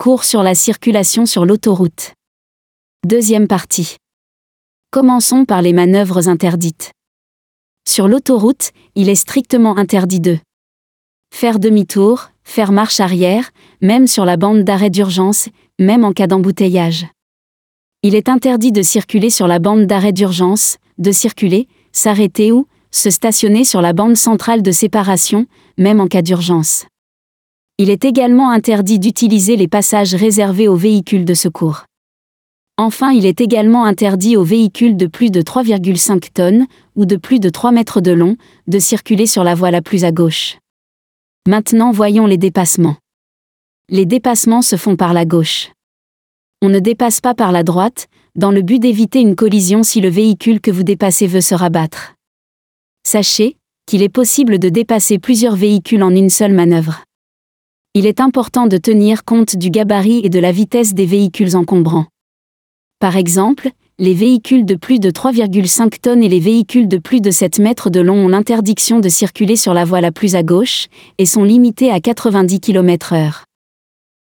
Cours sur la circulation sur l'autoroute. Deuxième partie. Commençons par les manœuvres interdites. Sur l'autoroute, il est strictement interdit de faire demi-tour, faire marche arrière, même sur la bande d'arrêt d'urgence, même en cas d'embouteillage. Il est interdit de circuler sur la bande d'arrêt d'urgence, de circuler, s'arrêter ou se stationner sur la bande centrale de séparation, même en cas d'urgence. Il est également interdit d'utiliser les passages réservés aux véhicules de secours. Enfin, il est également interdit aux véhicules de plus de 3,5 tonnes, ou de plus de 3 mètres de long, de circuler sur la voie la plus à gauche. Maintenant voyons les dépassements. Les dépassements se font par la gauche. On ne dépasse pas par la droite, dans le but d'éviter une collision si le véhicule que vous dépassez veut se rabattre. Sachez qu'il est possible de dépasser plusieurs véhicules en une seule manœuvre il est important de tenir compte du gabarit et de la vitesse des véhicules encombrants. Par exemple, les véhicules de plus de 3,5 tonnes et les véhicules de plus de 7 mètres de long ont l'interdiction de circuler sur la voie la plus à gauche, et sont limités à 90 km/h.